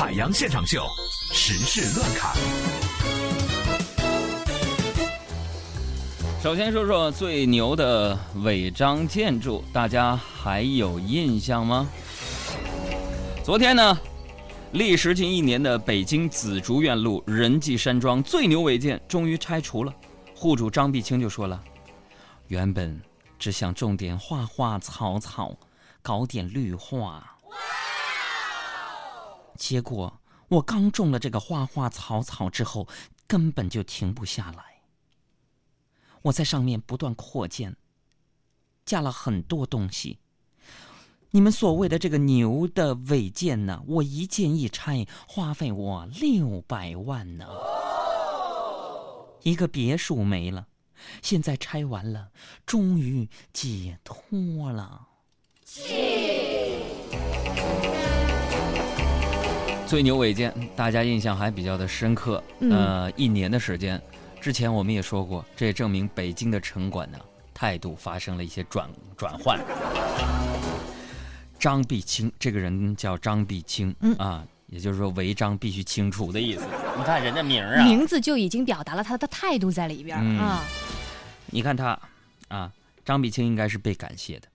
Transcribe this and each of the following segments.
海洋现场秀，时事乱侃。首先说说最牛的违章建筑，大家还有印象吗？昨天呢，历时近一年的北京紫竹院路仁济山庄最牛违建终于拆除了。户主张碧清就说了：“原本只想种点花花草草，搞点绿化，结果我刚种了这个花花草草之后，根本就停不下来。”我在上面不断扩建，加了很多东西。你们所谓的这个牛的违建呢，我一建一拆，花费我六百万呢。一个别墅没了，现在拆完了，终于解脱了。最牛违建，大家印象还比较的深刻。呃，一年的时间。之前我们也说过，这也证明北京的城管呢态度发生了一些转转换。张必清这个人叫张必清，嗯啊，也就是说违章必须清除的意思。你看人家名儿啊，名字就已经表达了他的态度在里边啊。你看他啊，张必清应该是被感谢的。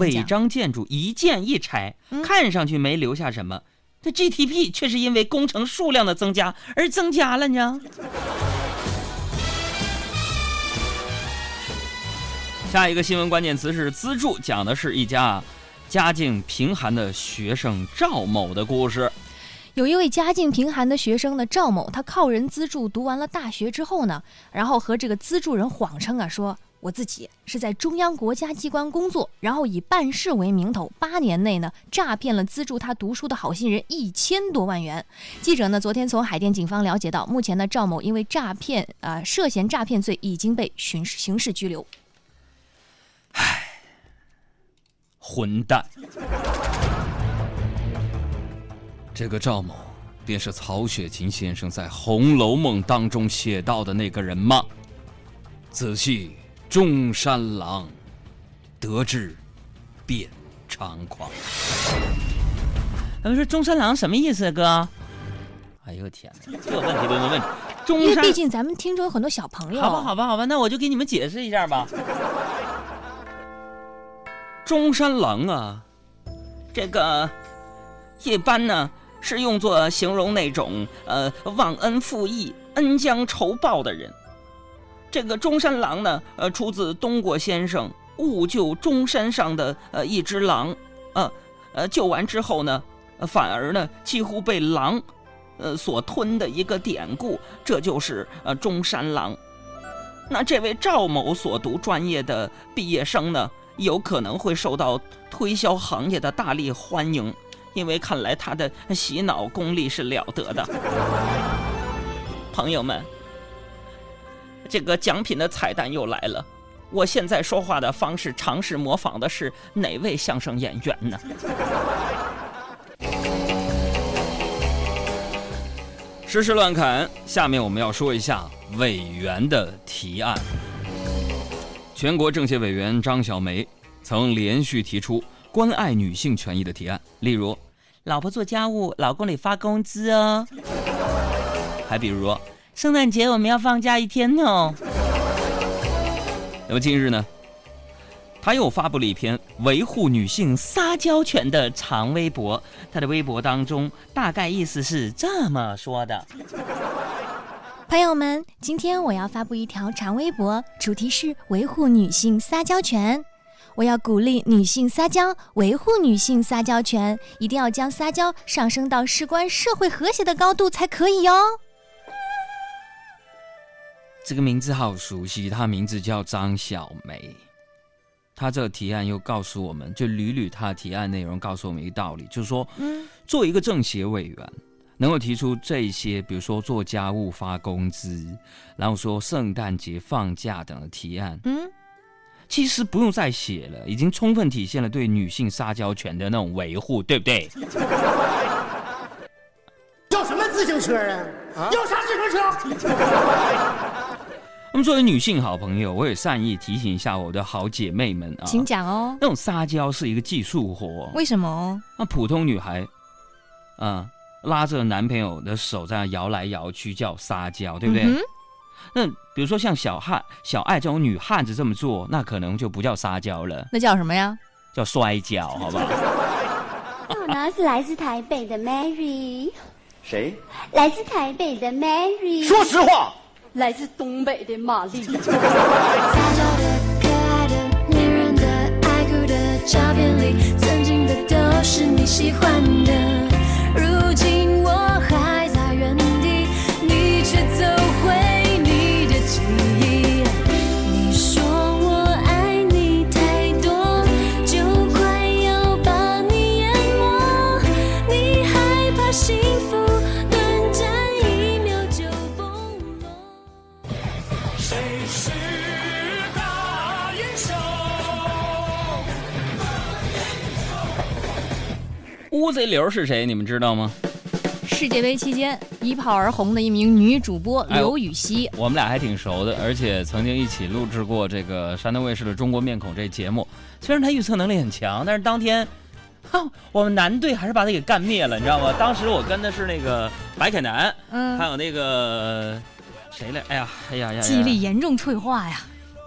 违章建筑一建一拆，看上去没留下什么，这 GDP 却是因为工程数量的增加而增加了呢。下一个新闻关键词是资助，讲的是一家家境贫寒的学生赵某的故事。有一位家境贫寒的学生呢，赵某，他靠人资助读完了大学之后呢，然后和这个资助人谎称啊，说我自己是在中央国家机关工作，然后以办事为名头，八年内呢诈骗了资助他读书的好心人一千多万元。记者呢昨天从海淀警方了解到，目前呢赵某因为诈骗啊涉嫌诈骗罪已经被刑事刑事拘留。唉，混蛋！这个赵某，便是曹雪芹先生在《红楼梦》当中写到的那个人吗？仔细中山狼，得志便猖狂。他们说中山狼什么意思，哥？哎呦天哪，这问题都能问！中山，因为毕竟咱们听众有很多小朋友。好吧，好吧，好吧，那我就给你们解释一下吧。中山狼啊，这个一般呢是用作形容那种呃忘恩负义、恩将仇报的人。这个中山狼呢，呃，出自东郭先生《误救中山上的呃一只狼》，呃呃救完之后呢，反而呢几乎被狼呃所吞的一个典故，这就是呃中山狼。那这位赵某所读专业的毕业生呢？有可能会受到推销行业的大力欢迎，因为看来他的洗脑功力是了得的。朋友们，这个奖品的彩蛋又来了。我现在说话的方式，尝试模仿的是哪位相声演员呢？时事乱侃，下面我们要说一下委员的提案。全国政协委员张小梅曾连续提出关爱女性权益的提案，例如“老婆做家务，老公得发工资哦”，还比如说“圣诞节我们要放假一天哦”。那么近日呢，他又发布了一篇维护女性撒娇权的长微博，他的微博当中大概意思是这么说的。朋友们，今天我要发布一条长微博，主题是维护女性撒娇权。我要鼓励女性撒娇，维护女性撒娇权，一定要将撒娇上升到事关社会和谐的高度才可以哟。这个名字好熟悉，她名字叫张小梅。她这个提案又告诉我们，就屡屡她提案内容告诉我们一个道理，就是说，嗯，作为一个政协委员。能够提出这些，比如说做家务发工资，然后说圣诞节放假等的提案，嗯，其实不用再写了，已经充分体现了对女性撒娇权的那种维护，对不对？要什么自行车啊？要啥自行车？那么作为女性好朋友，我也善意提醒一下我的好姐妹们啊，请讲哦。那种撒娇是一个技术活，为什么？那普通女孩，啊。拉着男朋友的手这样摇来摇去叫撒娇，对不对？嗯那比如说像小汉、小爱这种女汉子这么做，那可能就不叫撒娇了，那叫什么呀？叫摔跤，好不好？我呢是来自台北的 Mary，谁？来自台北的 Mary，说实话，来自东北的玛丽。撒娇的、可爱的、迷人的、爱哭的照片里，曾经的都是你喜欢的。流是谁？你们知道吗？世界杯期间一炮而红的一名女主播哎刘禹锡。我们俩还挺熟的，而且曾经一起录制过这个山东卫视的《中国面孔》这节目。虽然他预测能力很强，但是当天，哈，我们男队还是把他给干灭了，你知道吗？当时我跟的是那个白凯南，还嗯，有那个谁来？哎呀，哎呀呀呀！记忆力严重退化呀。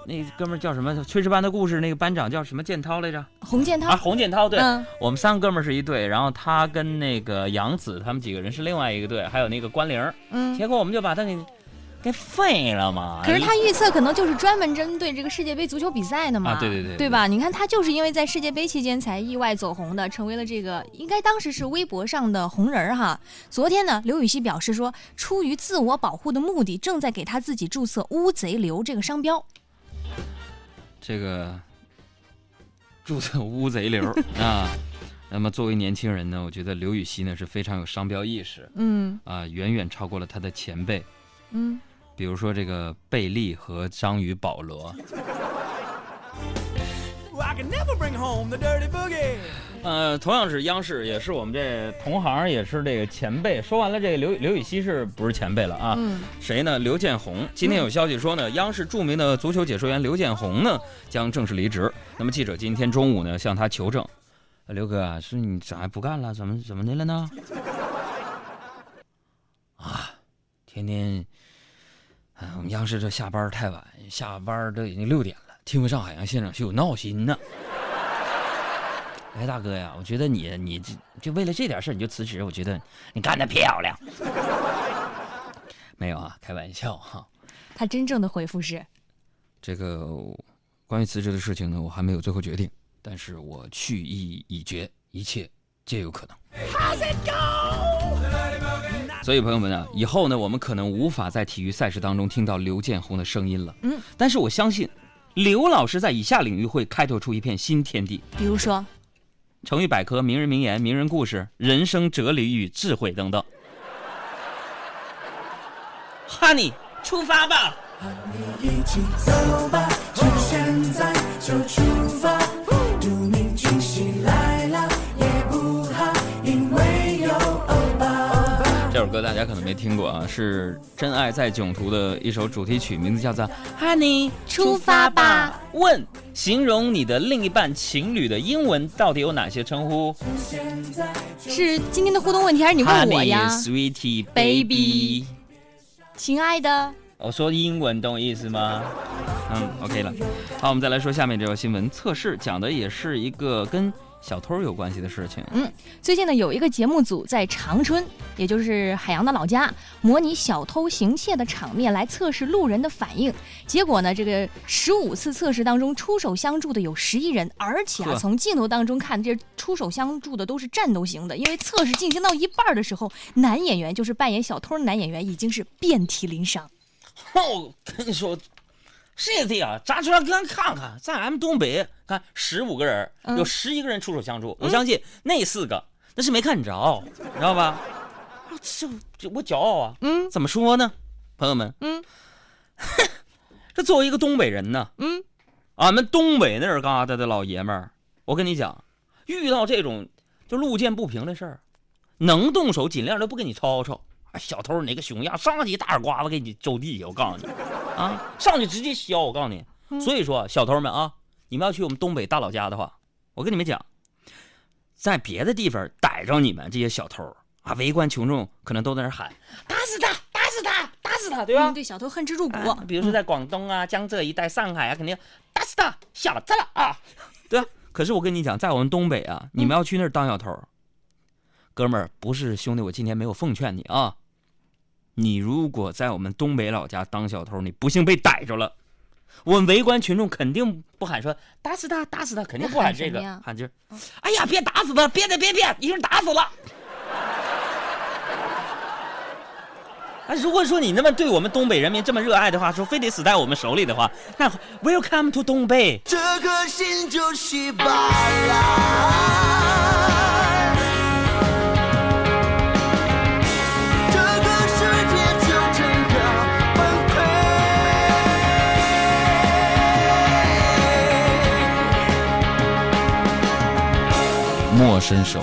那哥们儿叫什么？《炊事班的故事》那个班长叫什么建涛来着？啊，洪建涛啊，洪建涛。对，嗯我们三个哥们儿是一队，然后他跟那个杨紫他们几个人是另外一个队，还有那个关玲。嗯，结果我们就把他给给废了嘛。可是他预测可能就是专门针对这个世界杯足球比赛的嘛，啊对对对对吧？你看他就是因为在世界杯期间才意外走红的，成为了这个应该当时是微博上的红人儿哈。昨天呢，刘禹锡表示说，出于自我保护的目的，正在给他自己注册“乌贼流”这个商标。这个注册乌贼流 啊。那么作为年轻人呢，我觉得刘禹锡呢是非常有商标意识嗯啊，远远超过了他的前辈，嗯，比如说这个贝利和章鱼保罗。呃，同样是央视，也是我们这同行，也是这个前辈。说完了，这个刘刘禹锡是不是前辈了啊？嗯谁呢？刘建宏。今天有消息说呢，央视著名的足球解说员刘建宏呢将正式离职。那么记者今天中午呢向他求证，呃刘哥啊，是你咋不干了？怎么怎么的了呢？啊，天天，啊，我们央视这下班太晚，下班都已经六点了，听不上海洋现场秀，闹心呢。哎，大哥呀，我觉得你你这就为了这点事儿你就辞职，我觉得你干得漂亮。没有啊，开玩笑哈。他真正的回复是，这个关于辞职的事情呢，我还没有最后决定，但是我去意已决，一切皆有可能。所以朋友们啊，以后呢，我们可能无法在体育赛事当中听到刘建宏的声音了。嗯，但是我相信，刘老师在以下领域会开拓出一片新天地。比如说，成语百科、名人名言、名人故事、人生哲理与智慧等等。Honey，出发吧！一起走吧，趁现在就出发。独明惊喜来了，也不怕，因为有欧巴。这首歌大家可能没听过啊，是《真爱在囧途》的一首主题曲，名字叫做《Honey 出发吧》。问：形容你的另一半情侣的英文到底有哪些称呼是今天的互动问题还是你问我呀？Sweetie, Baby Baby。亲爱的，我说英文，懂我意思吗？嗯，OK 了。好，我们再来说下面这条新闻，测试讲的也是一个跟小偷有关系的事情。嗯最近呢，有一个节目组在长春，也就是海洋的老家，模拟小偷行窃的场面来测试路人的反应。结果呢，这个十五次测试当中，出手相助的有十一人，而且啊，从镜头当中看，这出手相助的都是战斗型的。因为测试进行到一半的时候，男演员就是扮演小偷的男演员已经是遍体鳞伤。我跟你说，是的呀，咱出来咱看看，在俺们东北，看十五个人，嗯有十一个人出手相助。我相信那四个那是没看着，你知道吧？我这这我骄傲啊！嗯怎么说呢，朋友们？嗯，这作为一个东北人呢，嗯，俺们东北那儿嘎达的老爷们儿，我跟你讲，遇到这种就路见不平的事儿，能动手尽量都不跟你吵吵。啊小偷哪个熊样，上去一大耳刮子给你揍地下，我告诉你，啊，上去直接削，我告诉你。所以说，小偷们啊，你们要去我们东北大老家的话，我跟你们讲，在别的地方逮着你们这些小偷啊，围观群众可能都在那喊：“打死他，打死他，打死他，对吧？”嗯对，小偷恨之入骨。啊比如说在广东啊、江浙一带、上海啊，肯定打死他，小子了啊，对啊？可是我跟你讲，在我们东北啊，你们要去那儿当小偷，哥们儿，不是兄弟，我今天没有奉劝你啊。你如果在我们东北老家当小偷，你不幸被逮着了，我们围观群众肯定不喊说打死他，打死他，肯定不喊这个喊喊就是，哎呀，别打死他，别别别别，已经打死了。啊，如果说你那么对我们东北人民这么热爱的话，说非得死在我们手里的话，那 Welcome to 东北。这颗心就是宝来。莫伸手，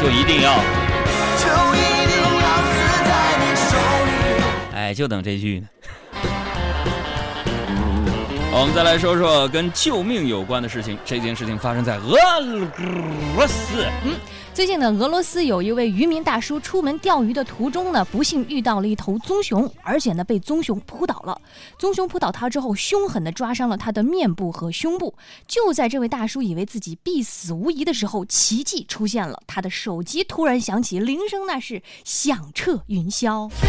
就一定要，就一定要死在你手里。哎，就等这句呢。我们再来说说跟救命有关的事情。这件事情发生在俄罗斯。最近呢，俄罗斯有一位渔民大叔出门钓鱼的途中呢，不幸遇到了一头棕熊，而且呢被棕熊扑倒了。棕熊扑倒他之后，凶狠地抓伤了他的面部和胸部。就在这位大叔以为自己必死无疑的时候，奇迹出现了，他的手机突然响起铃声，那是响彻云霄。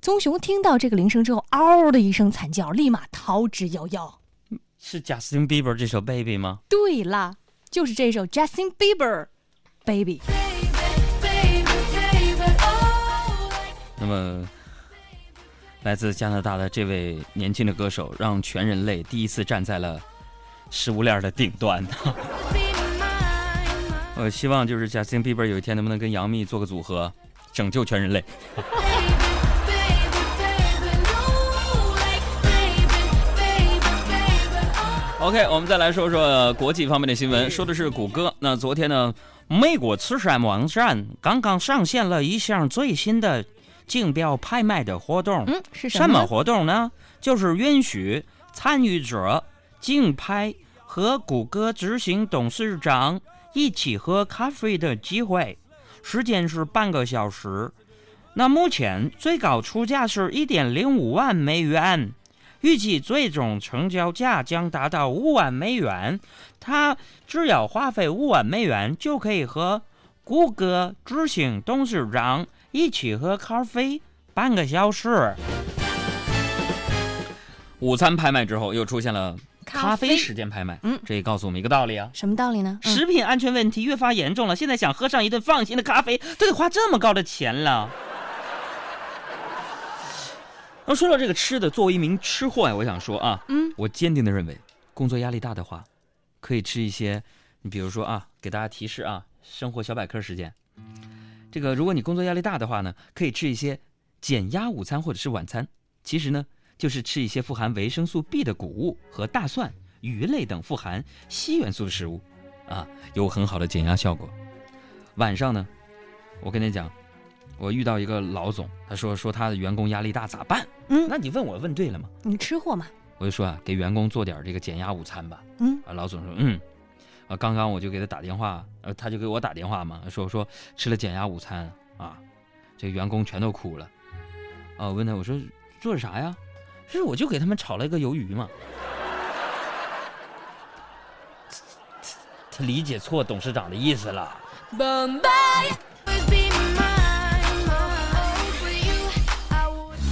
棕熊听到这个铃声之后，嗷的一声惨叫，立马逃之夭夭。是贾斯汀·比伯这首《Baby》吗？对啦，就是这首 Justin Bieber Baby。那么，来自加拿大的这位年轻的歌手，让全人类第一次站在了食物链的顶端。我希望就是 Justin Bieber 有一天能不能跟杨幂做个组合，拯救全人类。OK，我们再来说说国际方面的新闻，说的是谷歌。那昨天呢，美国慈善网站刚刚上线了一项最新的竞标拍卖的活动。嗯，是什么？活动呢？就是允许参与者竞拍和谷歌执行董事长一起喝咖啡的机会，时间是半个小时。那目前最高出价是一点零五万美元，预计最终成交价将达到五万美元。他只要花费五万美元，就可以和谷歌执行董事长一起喝咖啡半个小时。午餐拍卖之后，又出现了咖啡时间拍卖。嗯这也告诉我们一个道理啊，什么道理呢？嗯食品安全问题越发严重了。现在想喝上一顿放心的咖啡，都得花这么高的钱了。那说到这个吃的，作为一名吃货呀，我想说啊，嗯，我坚定的认为，工作压力大的话，可以吃一些，你比如说啊，给大家提示啊，生活小百科时间。这个，如果你工作压力大的话呢，可以吃一些减压午餐或者是晚餐。其实呢，就是吃一些富含维生素 B 的谷物和大蒜、鱼类等富含硒元素的食物，啊，有很好的减压效果。晚上呢，我跟你讲，我遇到一个老总，他说说他的员工压力大咋办？嗯那你问我问对了吗？你吃货嘛？我就说啊，给员工做点这个减压午餐吧。嗯，啊，老总说嗯，啊，刚刚我就给他打电话，呃，他就给我打电话嘛，说说吃了减压午餐啊，这员工全都哭了。啊，我问他我说做啥呀？是我就给他们炒了一个鱿鱼嘛。他理解错董事长的意思了。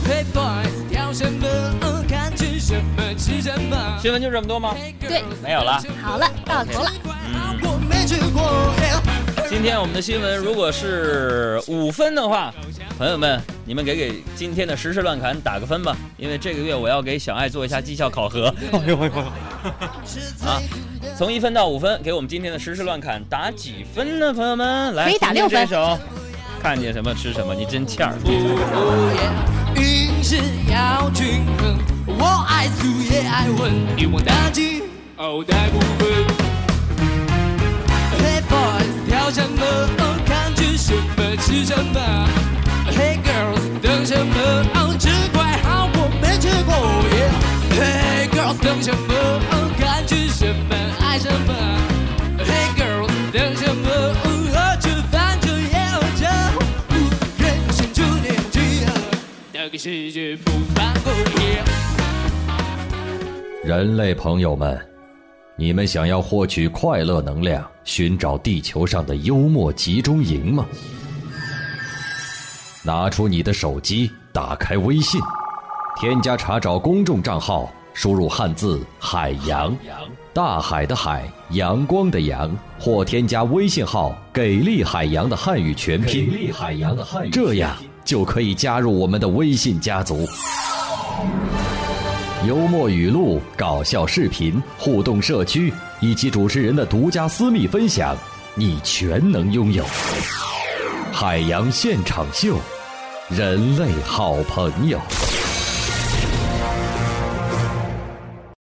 嘿 boys，跳什么？看吃什么？吃什么？新闻就这么多吗？对，没有了。好了，到头了。今天我们的新闻如果是五分的话，朋友们，你们给给今天的时事乱侃打个分吧，因为这个月我要给小爱做一下绩效考核。哎呦哎呦！啊，从一分到五分，给我们今天的时事乱侃打几分呢？朋友们，来可以打六分这首，看见什么吃什么，你真欠儿。饮食要均衡，我爱素也爱荤，欲望大忌，哦带不分。Hey boys，跳什么？看吃什么？吃什么？Hey girls，等什么？吃快好过没吃过。Yeah Hey girls，等什么？世界不反过耶。人类朋友们，你们想要获取快乐能量，寻找地球上的幽默集中营吗？拿出你的手机，打开微信，添加查找公众账号，输入汉字“海洋”，大海的海，阳光的阳，或添加微信号“给力海洋”的汉语全拼，这样就可以加入我们的微信家族。幽默语录、搞笑视频、互动社区，以及主持人的独家私密分享，你全能拥有。海洋现场秀，人类好朋友。